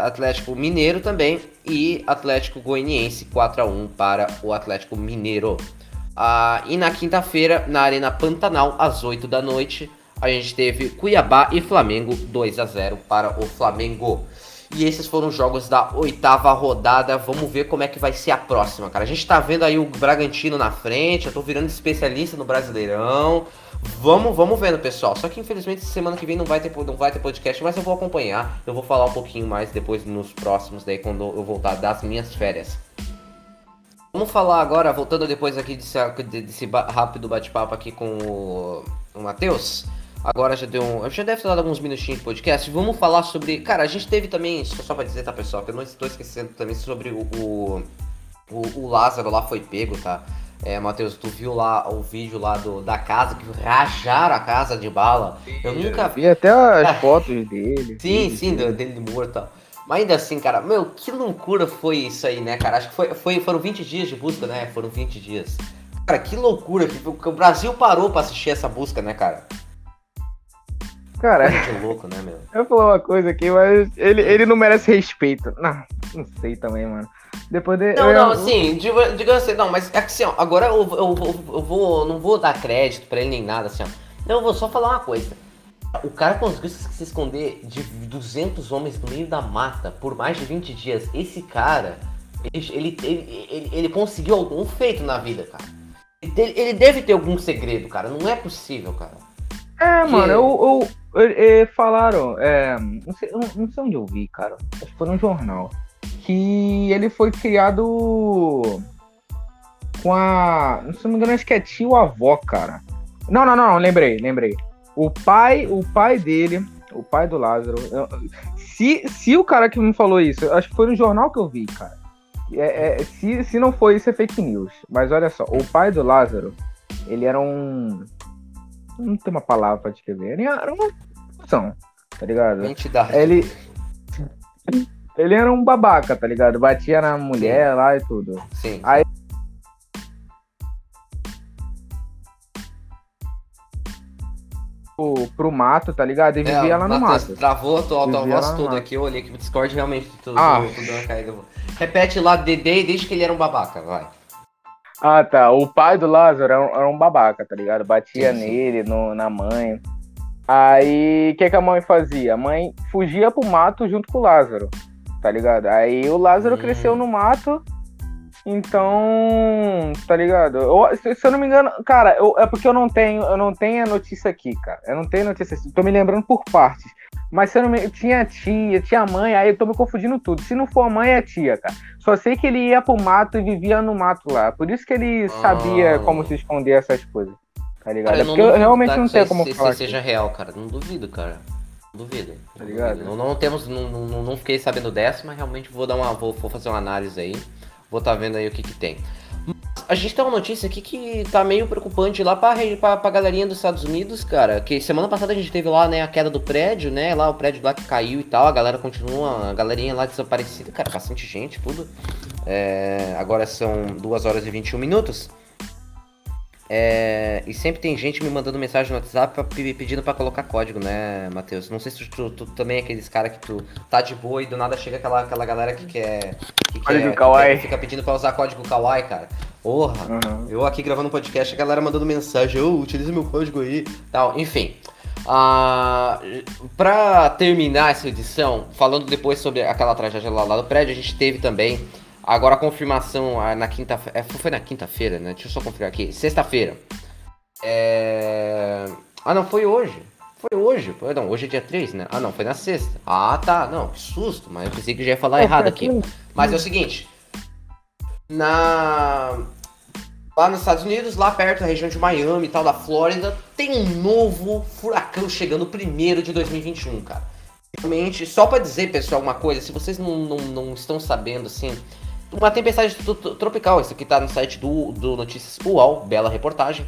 S2: Atlético Mineiro também e Atlético Goianiense 4 a 1 para o Atlético Mineiro. Ah, e na quinta-feira, na Arena Pantanal, às 8 da noite, a gente teve Cuiabá e Flamengo 2 a 0 para o Flamengo. E esses foram os jogos da oitava rodada. Vamos ver como é que vai ser a próxima, cara. A gente tá vendo aí o Bragantino na frente. Eu tô virando especialista no Brasileirão. Vamos, vamos vendo, pessoal. Só que infelizmente semana que vem não vai ter, não vai ter podcast, mas eu vou acompanhar. Eu vou falar um pouquinho mais depois nos próximos, daí quando eu voltar das minhas férias. Vamos falar agora, voltando depois aqui desse, desse rápido bate-papo aqui com o, o Matheus. Agora já deu um. Já deve ter dado alguns minutinhos de podcast. Vamos falar sobre. Cara, a gente teve também. Só pra dizer, tá, pessoal? Que eu não estou esquecendo também sobre o. O, o Lázaro lá foi pego, tá? É, Matheus, tu viu lá o vídeo lá do, da casa, que rajaram a casa de bala. Eu nunca vi.
S3: Vi até as fotos dele.
S2: Sim, sim, do- dele morto e tal. Mas ainda assim, cara, meu, que loucura foi isso aí, né, cara? Acho que foi, foi, foram 20 dias de busca, né? Foram 20 dias. Cara, que loucura que, que o Brasil parou pra assistir essa busca, né, cara?
S3: Cara,
S2: de louco, né, meu?
S3: eu vou falar uma coisa aqui, mas ele, ele não merece respeito. Não, não sei também, mano. Depois de.
S2: Não,
S3: eu-
S2: não, assim, diga, diga assim, não, mas é que assim, ó, agora eu, eu, eu, eu vou, não vou dar crédito pra ele nem nada, assim, ó. Não, eu vou só falar uma coisa. O cara conseguiu se esconder de 200 homens no meio da mata por mais de 20 dias. Esse cara, ele, ele, ele, ele, conseguiu algum feito na vida, cara. Ele, de- ele deve ter algum segredo, cara. Não é possível, cara.
S3: É,
S2: Que-
S3: mano, eu, eu, eu- é, falaram, é, não, sei, eu não sei onde eu vi, cara. Acho que foi num jornal. Que ele foi criado com a. Se não me engano, acho que é tio avó, cara. Não, não, não, lembrei, lembrei. O pai, o pai dele, o pai do Lázaro. se, se o cara que me falou isso, acho que foi no jornal que eu vi, cara. É, é, se, se não foi isso, é fake news. Mas olha só, o pai do Lázaro, ele era um. Não tem uma palavra pra descrever. Ele era uma função, tá ligado?
S2: Entidade.
S3: Ele. Ele era um babaca, tá ligado? Batia na mulher lá e tudo.
S2: Sim.
S3: Aí- Pro, pro mato, tá ligado? E vivia
S2: É,
S3: lá no
S2: Matheus,
S3: mato.
S2: Travou a tua, tua
S3: Vivia
S2: voz
S3: mato.
S2: aqui, eu olhei aqui no Discord, realmente tudo,
S3: Ah.
S2: tudo, deu uma caída. Repete lá, de, de- desde que ele era um babaca, vai.
S3: Ah, tá. O pai do Lázaro era um, era um babaca, tá ligado? Batia
S2: sim.
S3: nele, no, na mãe. Aí, o que, que a mãe fazia? A mãe fugia pro mato junto com o Lázaro, tá ligado? Aí o Lázaro
S2: Hum.
S3: cresceu no mato, então, tá ligado? Eu- se, se eu não me engano, cara, eu- é porque eu não tenho, eu não tenho a notícia aqui, cara. Eu não tenho notícia, tô me lembrando por partes. Mas se eu não me, tinha tia, tinha mãe, aí eu tô me confundindo tudo. Se não for a mãe, é a tia, cara. Só sei que ele ia pro mato e vivia no mato lá. Por isso que ele sabia
S2: Ah.
S3: como se esconder essas coisas. Tá ligado?
S2: Cara,
S3: é porque eu realmente
S2: tá,
S3: não tenho
S2: isso
S3: como
S2: se-
S3: falar.
S2: se seja real, cara. Não duvido, cara. Não duvido.
S3: Tá ligado?
S2: Não, não temos, não, não, não fiquei sabendo dessa, mas realmente vou dar uma, vou, vou fazer uma análise aí. Vou tá vendo aí o que que tem. Mas a gente tem uma notícia aqui que tá meio preocupante lá pra, pra, pra galerinha dos Estados Unidos, cara. Que semana passada a gente teve lá, né, a queda do prédio, né? Lá o prédio lá que caiu e tal. A galera continua, a galerinha lá desaparecida, cara. Bastante gente, tudo. É, agora são 2 horas e 21 minutos. É, e sempre tem gente me mandando mensagem no WhatsApp pra, pedindo pra colocar código, né, Matheus? Não sei se tu, tu- tu também é aqueles cara que tu tá de boa e do nada chega aquela, aquela galera que quer. Que
S3: Código
S2: quer, que
S3: Kawaii.
S2: quer- fica pedindo pra usar código Kawaii, cara. Porra!
S3: Uhum.
S2: Eu aqui gravando um podcast, a galera mandando mensagem, eu utilizo meu código aí, tal, enfim. Ah, pra terminar essa edição, falando depois sobre aquela tragédia lá, lá do prédio, a gente teve também agora a confirmação ah, na quinta-feira. foi na quinta-feira, né? Deixa eu só confirmar aqui. Sexta-feira. É... Ah, não, foi hoje. Foi hoje. Não, hoje é dia 3, né? Ah, não, foi na sexta. Ah, tá. Não, que susto. Mas eu pensei que já ia falar errado aqui. Mas é o seguinte. Na. Lá nos Estados Unidos, lá perto da região de Miami e tal, da Flórida, tem um novo furacão chegando, primeiro de 2021, cara. Realmente, só pra dizer, pessoal, uma coisa, se vocês não, não, não estão sabendo, assim, uma tempestade tro- tro- tropical, isso aqui tá no site do, do Notícias UAU, bela reportagem.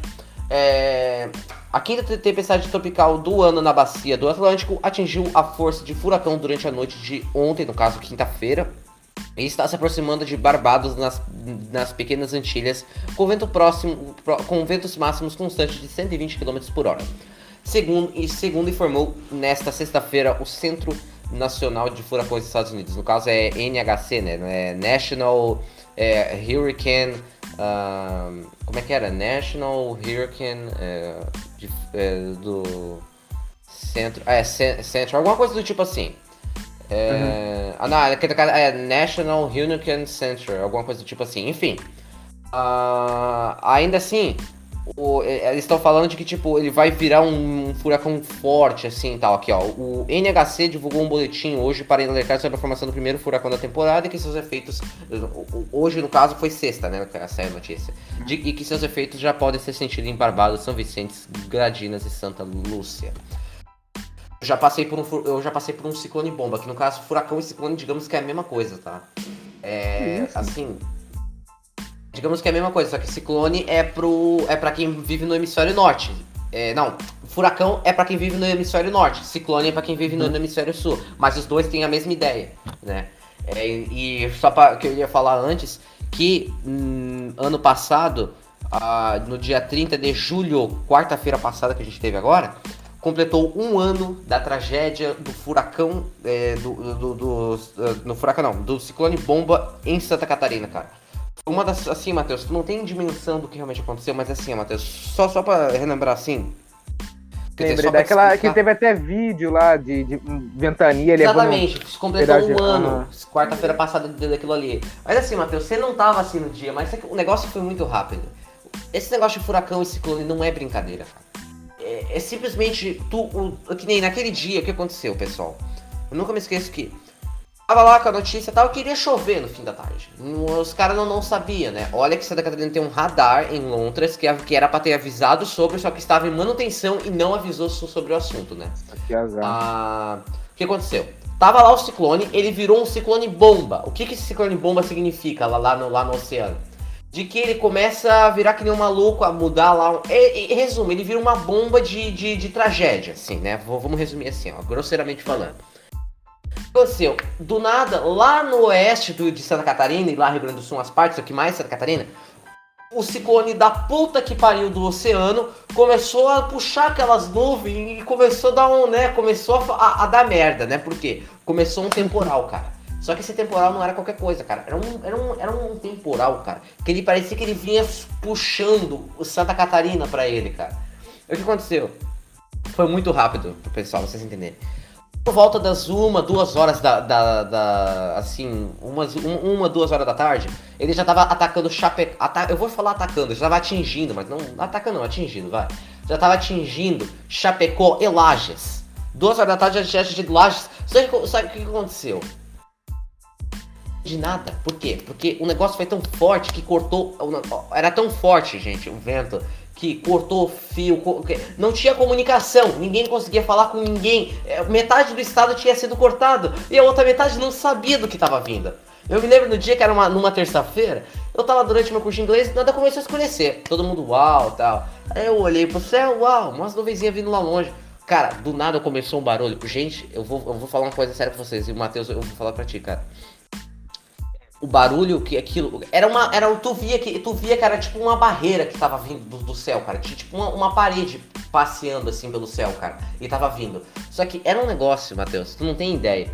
S2: É, a quinta te- tempestade tropical do ano na bacia do Atlântico atingiu a força de furacão durante a noite de ontem, no caso quinta-feira, e está se aproximando de Barbados nas, nas pequenas Antilhas, com vento próximo, com ventos máximos constantes de 120 km por hora. Segundo, segundo informou nesta sexta-feira o Centro Nacional de Furacões dos Estados Unidos. No caso é NHC, né? É National é, Hurricane. ah, como é que era? National Hurricane é, de- é, do Centro. É, Cen- Centro, alguma coisa do tipo assim. É, ah, não, é, é National Hurricane Center, alguma coisa do tipo assim. Enfim. Ah, ainda assim, o- é, eles estão falando de que tipo ele vai virar um, furacão forte assim tal aqui ó. O NHC divulgou um boletim hoje para alertar sobre a formação do primeiro furacão da temporada e que seus efeitos hoje no caso foi sexta né essa é a notícia de, e que seus efeitos já podem ser sentidos em Barbados São Vicente Gradinas e Santa Lúcia. Eu já passei por um eu já passei por um ciclone bomba que no caso furacão e ciclone digamos que é a mesma coisa tá? É assim Digamos que é a mesma coisa, só que ciclone é pro é para quem vive no hemisfério norte. É, não, furacão é para quem vive no hemisfério norte, ciclone é para quem vive no, no, hemisfério sul, mas os dois têm a mesma ideia, né? É, e só para que eu ia falar antes que hum, ano passado, ah, no dia 30 de julho, quarta-feira passada que a gente teve agora, completou um ano da tragédia do furacão, é, do, do, do, no furacão não, do ciclone bomba em Santa Catarina, cara. Uma das, assim, Matheus, tu não tem dimensão do que realmente aconteceu, mas assim, Matheus, só, só pra relembrar assim.
S3: Lembrei daquela que teve até vídeo lá de, de ventania.
S2: Exatamente, no... completou um ano, ah. quarta-feira passada daquilo ali. Mas assim, Matheus, você não tava assim no dia, mas o negócio foi muito rápido. Esse negócio de furacão e ciclone não é brincadeira, cara. É, é simplesmente tu, o, que nem naquele dia, o que aconteceu, pessoal? Eu nunca me esqueço que Tava lá com a notícia e tal, queria chover no fim da tarde. Os caras não, não sabiam, né? Olha que Santa Catarina tem um radar em Londres que, que era pra ter avisado sobre, só que estava em manutenção e não avisou sobre o assunto, né?
S3: Que azar.
S2: Ah, o que aconteceu? Tava lá o ciclone, ele virou um ciclone bomba. O que, que esse ciclone bomba significa lá, lá, no, lá no oceano? De que ele começa a virar que nem um maluco, a mudar lá. E, e, resumo, ele vira uma bomba de, de, de tragédia, assim, né? vamos resumir assim, ó, grosseiramente falando aconteceu? Do nada, lá no oeste do, de Santa Catarina, e lá Rio Grande do Sul, umas partes aqui mais Santa Catarina, o ciclone da puta que pariu do oceano começou a puxar aquelas nuvens e começou a dar um, né? Começou a, a, a, dar merda, né? Por quê? Começou um temporal, cara. Só que esse temporal não era qualquer coisa, cara. Era um, era um, era um temporal, cara. Que ele parecia que ele vinha puxando o Santa Catarina pra ele, cara. E o que aconteceu? Foi muito rápido pro pessoal, vocês entenderem por volta das uma, duas horas da, da, da assim, umas, uma, duas horas da tarde, ele já tava atacando Chape... Ata... Eu vou falar atacando, já tava atingindo, mas não atacando não, atingindo, vai. Já tava atingindo Chapecó e Lages. Duas horas da tarde já tinha atingido Lages. Sabe, sabe o que aconteceu? De nada. Por quê? Porque o negócio foi tão forte que cortou. Era tão forte, gente, o vento, que cortou fio, não tinha comunicação, ninguém conseguia falar com ninguém, é, metade do estado tinha sido cortado e a outra metade não sabia do que estava vindo. Eu me lembro no dia que era uma, numa terça-feira, eu tava durante meu curso de inglês e nada começou a escurecer. Todo mundo uau tal. Aí eu olhei pro céu, uau, umas nuvenzinhas vindo lá longe. Cara, do nada começou um barulho. Gente, eu vou, eu vou falar uma coisa séria pra vocês. E o Matheus, eu vou falar pra ti, cara o barulho que aquilo era uma era tu via que tu via que era tipo uma barreira que tava vindo do, do céu cara. Tinha tipo uma, uma, parede passeando assim pelo céu cara. E tava vindo. Só que era um negócio Matheus tu não tem ideia.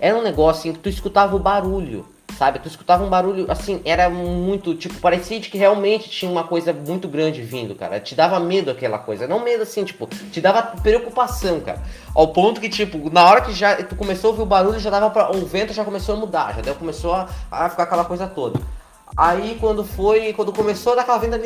S2: Era um negócio em que tu escutava o barulho sabe? Tu escutava um barulho, assim, era muito, tipo, parecia que realmente tinha uma coisa muito grande vindo, cara. Te dava medo aquela coisa. Não medo assim, tipo, te dava preocupação, cara. Ao ponto que, tipo, na hora que já tu começou a ouvir o barulho, já dava pra. O vento já começou a mudar, já começou a, a ficar aquela coisa toda. Aí quando foi, quando começou a dar aquela venda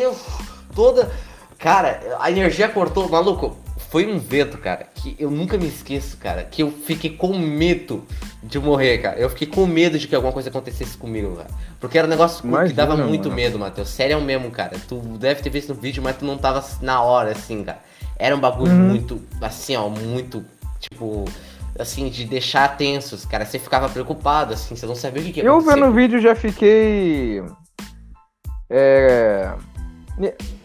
S2: toda. Cara, a energia cortou, maluco foi um vento, cara, que eu nunca me esqueço, cara, que eu fiquei com medo de morrer, cara. Eu fiquei com medo de que alguma coisa acontecesse comigo, cara. Porque era um negócio Imagina, que dava muito mano. medo, Matheus. Sério mesmo, cara. Tu deve ter visto no vídeo, mas tu não tava na hora, assim, cara. Era um bagulho uhum. muito, assim, ó, muito, tipo, assim, de deixar tensos, cara. Você ficava preocupado, assim, você não sabia o que, ia
S3: Eu vendo o vídeo já fiquei. É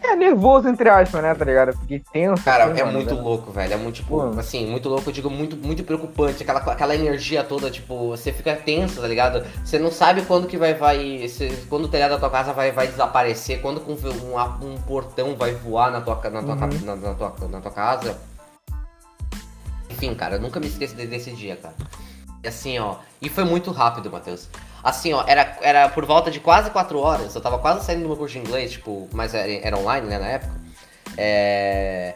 S3: é nervoso, entre aspas, né, tá ligado? Fiquei tenso.
S2: Cara, assim, é mano, muito velho. louco, velho. É muito, tipo, Pô. assim, muito louco, eu digo, muito, muito preocupante. Aquela, aquela energia toda, tipo, você fica tenso, tá ligado? Você não sabe quando que vai, vai. Quando o telhado da tua casa vai, vai desaparecer, quando um, um, um portão vai voar na tua, na tua, uhum. na, na, tua, na tua casa. Enfim, cara, eu nunca me esqueço desse dia, cara. E assim, ó. E foi muito rápido, Matheus. Assim, ó, era, era por volta de quase 4 horas. Eu tava quase saindo do meu curso de inglês, tipo, mas era, era online, né, na época. É.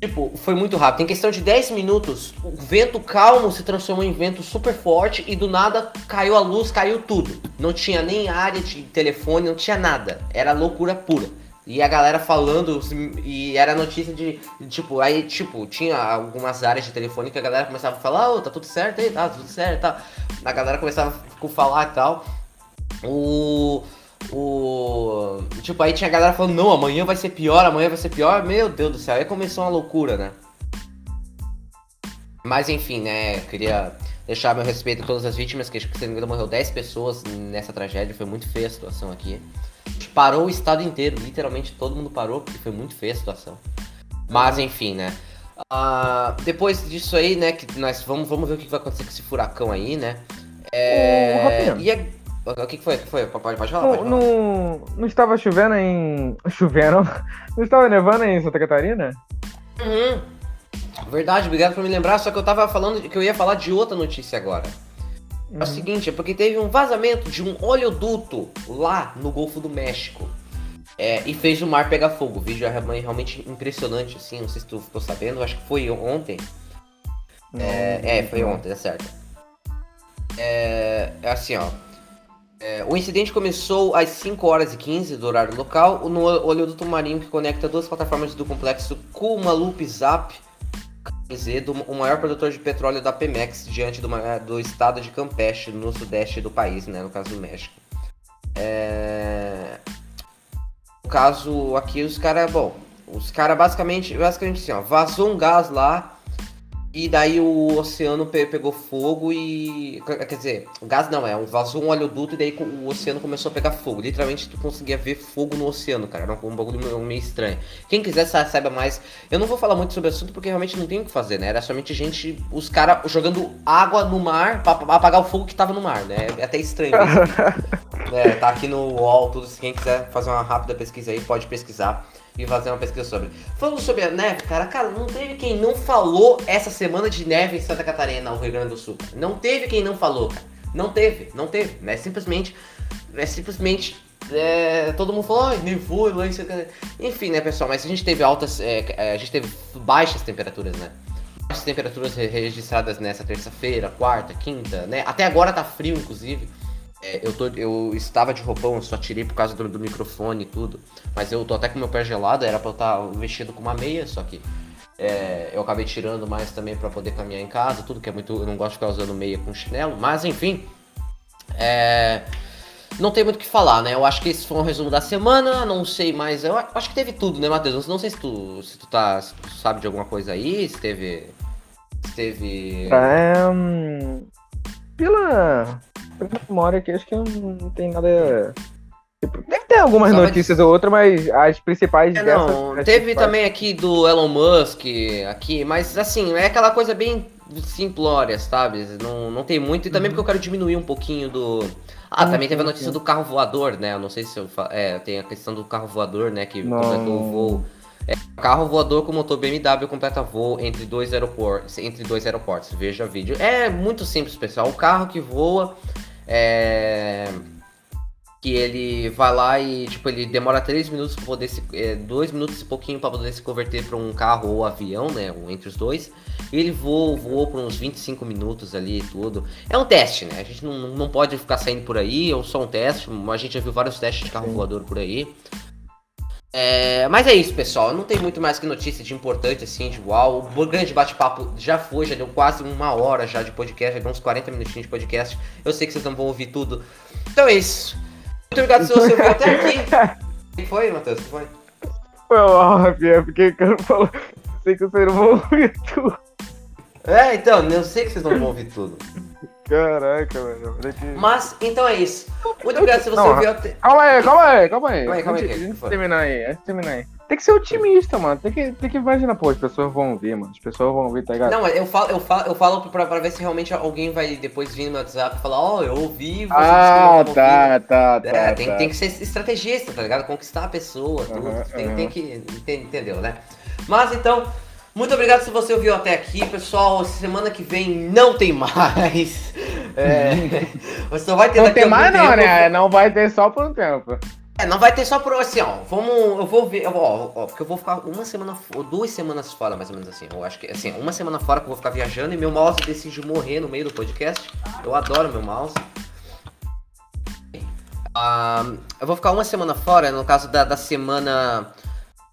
S2: Tipo, foi muito rápido. Em questão de 10 minutos, o vento calmo se transformou em vento super forte e do nada caiu a luz, caiu tudo. Não tinha nem área de telefone, não tinha nada. Era loucura pura. E a galera falando, e era notícia de, tipo, aí, tipo, tinha algumas áreas de telefone que a galera começava a falar, ô, oh, tá tudo certo aí, tá tudo certo, tá. A galera começava a falar e tal. O. O. Tipo, aí tinha a galera falando, não, amanhã vai ser pior, amanhã vai ser pior. Meu Deus do céu, aí começou uma loucura, né? Mas enfim, né, queria deixar meu respeito a todas as vítimas, que acho que se não me engano morreu 10 pessoas nessa tragédia, foi muito feia a situação aqui. Parou o estado inteiro, literalmente todo mundo parou, porque foi muito feia a situação. Mas enfim, né? Uh, depois disso aí, né, que nós vamos, vamos ver o que vai acontecer com esse furacão aí, né? É, e é, o que, foi? Foi? Pode, pode falar?
S3: Não,
S2: pode falar.
S3: não, não estava chovendo em. Chovendo? Não estava nevando em Santa Catarina?
S2: Uhum. Verdade, obrigado por me lembrar, só que eu tava falando que eu ia falar de outra notícia agora. É o
S3: Uhum.
S2: seguinte, é porque teve um vazamento de um oleoduto lá no Golfo do México. É, e fez o mar pegar fogo. O vídeo é realmente- impressionante, assim. Não sei se tu ficou sabendo, acho que foi ontem. É, é, foi ontem, é certo. É, é assim, ó. É, o incidente começou às 5 horas e 15 do horário local no oleoduto marinho que conecta duas plataformas do complexo Kumalup Zap Do, o maior produtor de petróleo da Pemex, diante do, ma- do estado de Campeche, no sudeste do país, né, no caso do México. É... No caso aqui, os caras, bom, os caras basicamente, basicamente assim, ó, vazou um gás lá e daí o oceano pe- pegou fogo e. Quer dizer, o gás não, é um vazou um oleoduto e daí o oceano começou a pegar fogo. Literalmente tu conseguia ver fogo no oceano, cara. Era um bagulho meio- estranho. Quem quiser sa- saiba mais. Eu não vou falar muito sobre o assunto porque realmente não tem o que fazer, né? Era somente gente, os caras jogando água no mar pra, pra apagar o fogo que tava no mar, né? É até estranho é, tá aqui no UOL, tudo. Se quem quiser fazer uma rápida pesquisa aí, pode pesquisar e fazer uma pesquisa sobre. Falando sobre a neve, cara, cara, não teve quem não falou essa semana de neve em Santa Catarina, no Rio Grande do Sul. Não teve quem não falou, cara. Não teve, não teve. É simplesmente. É simplesmente. é, todo mundo falou, ai, nevou lá. Enfim, né, pessoal, mas a gente teve altas. é, é, a gente teve baixas temperaturas, né? Baixas temperaturas re- registradas nessa terça-feira, quarta, quinta, né? Até agora tá frio, inclusive. É, eu, tô, eu estava de roupão, só tirei por causa do, do microfone e tudo. Mas eu tô até com meu pé gelado, era pra eu estar vestido com uma meia, só que é, eu acabei tirando mais também pra poder caminhar em casa, tudo que é muito. Eu não gosto de ficar usando meia com chinelo, mas enfim. É, não tem muito o que falar, né? Eu acho que esse foi um resumo da semana, não sei mais. Eu acho que teve tudo, né, Matheus? Não sei se tu, se tu tá. Se tu sabe de alguma coisa aí, se teve. Se teve.
S3: É, hum, pela, pela memória aqui, acho que não, tem nada. tipo, Deve ter algumas
S2: Só
S3: notícias ou outras, mas as principais
S2: É,
S3: dessas.
S2: não, teve
S3: principais-
S2: também aqui do Elon Musk aqui, mas assim, é aquela coisa bem simplória, sabe? Não, não tem muito, e também porque eu quero diminuir um pouquinho do. Ah, também teve a notícia do carro voador, né? Eu não sei se eu fa... É, tem a questão do carro voador, né? Que completou o voo. É, carro voador com motor BMW completa voo entre dois aeroportos. Entre dois aeroportos. Veja vídeo. É muito simples, pessoal. O carro que voa. É que ele vai lá e, tipo, ele demora 3 minutos pra poder se. 2 minutos e pouquinho pra poder se converter pra um carro ou avião, né? um Entre os dois. E ele voou, voou por uns 25 minutos ali e tudo. É um teste, né? A gente não, não pode ficar saindo por aí, é só um teste. A gente já viu vários testes de carro
S3: Sim.
S2: voador por aí. É, mas é isso, pessoal. Não tem muito mais que notícia de importante, assim, de uau. O grande bate-papo já foi, já deu quase uma hora já de podcast, já deu uns 40 minutinhos de podcast. Eu sei que vocês não vão ouvir tudo. Então é isso. Muito obrigado se você ouviu até aqui. O que foi, Matheus? O que foi?
S3: Foi mal, Rafinha, porque o cara falou. Sei que vocês não vão ouvir tudo.
S2: É, então, eu sei que vocês não vão ouvir tudo.
S3: Caraca, aqui.
S2: Mas, então é isso. Muito obrigado se você
S3: Não,
S2: ouviu até.
S3: Calma aí, calma aí, calma aí.
S2: Calma aí, calma aí,
S3: Antes, de terminar aí, antes de terminar aí. Tem que ser otimista, mano. Tem que, tem que imaginar, pô, as pessoas vão ouvir, mano. As pessoas vão ouvir, tá ligado?
S2: Não, eu falo, eu falo, eu falo pra, pra ver se realmente alguém vai depois vir no WhatsApp e falar, ó, eu ouvi, você
S3: ah, tá, tá, tá.
S2: É, tem,
S3: tá.
S2: tem que ser estrategista, tá ligado? Conquistar a pessoa, tudo.
S3: Aham,
S2: tem,
S3: aham.
S2: tem que. enten- Entendeu, né? Mas então, muito obrigado se você ouviu até aqui, pessoal. Semana que vem não tem mais. É, você só vai ter
S3: Não
S2: daqui
S3: tem mais, não,
S2: tempo.
S3: né? Não vai ter só por um tempo.
S2: É, não vai ter só por assim, ó. Vamos. Eu vou ver. Ó, ó, porque eu vou ficar uma semana. Ou duas semanas fora, mais ou menos assim. Eu acho que assim, uma semana fora que eu vou ficar viajando e meu mouse decide morrer no meio do podcast. Eu adoro meu mouse. Ah, eu vou ficar uma semana fora, no caso da, da semana.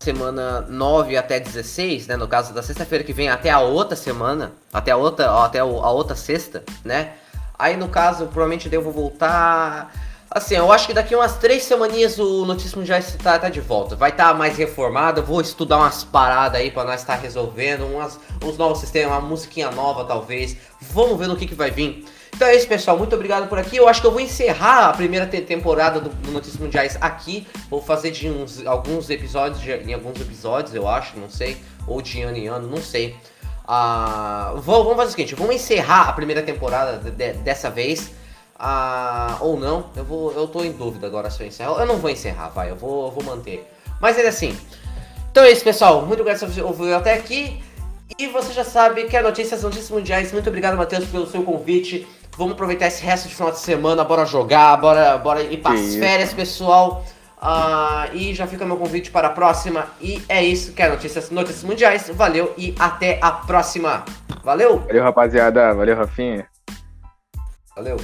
S2: Semana 9 até 16, né? No caso da sexta-feira que vem até a outra semana. Até a outra, até a outra sexta, né? Aí no caso, provavelmente eu vou voltar Assim, eu acho que daqui umas três semaninhas o Notícias Mundiais tá, tá de volta. Vai estar tá mais reformado, vou estudar umas paradas aí pra nós estar tá resolvendo, umas, uns novos sistemas, uma musiquinha nova talvez. Vamos ver no que, que vai vir. Então é isso, pessoal. Muito obrigado por aqui. Eu acho que eu vou encerrar a primeira temporada do, do Notícias Mundiais aqui. Vou fazer de uns, alguns episódios, de, em alguns episódios, eu acho, não sei. Ou de ano em ano, não sei. Uh, vou, vamos fazer o seguinte, vamos encerrar a primeira temporada de, de, dessa vez. Ah, ou não, eu vou, eu tô em dúvida agora se eu encerro. Eu não vou encerrar, vai, eu vou, eu vou manter. Mas é assim. Então é isso, pessoal. Muito obrigado por você ouvir até aqui. E você já sabe que é notícias, notícias mundiais. Muito obrigado, Matheus, pelo seu convite. Vamos aproveitar esse resto de final de semana, bora jogar, bora, bora ir para as férias, pessoal. Uh, e já fica meu convite para a próxima. E é isso que é notícias, notícias mundiais. Valeu e até a próxima. Valeu!
S3: Valeu, rapaziada. Valeu, Rafinha.
S2: Valeu.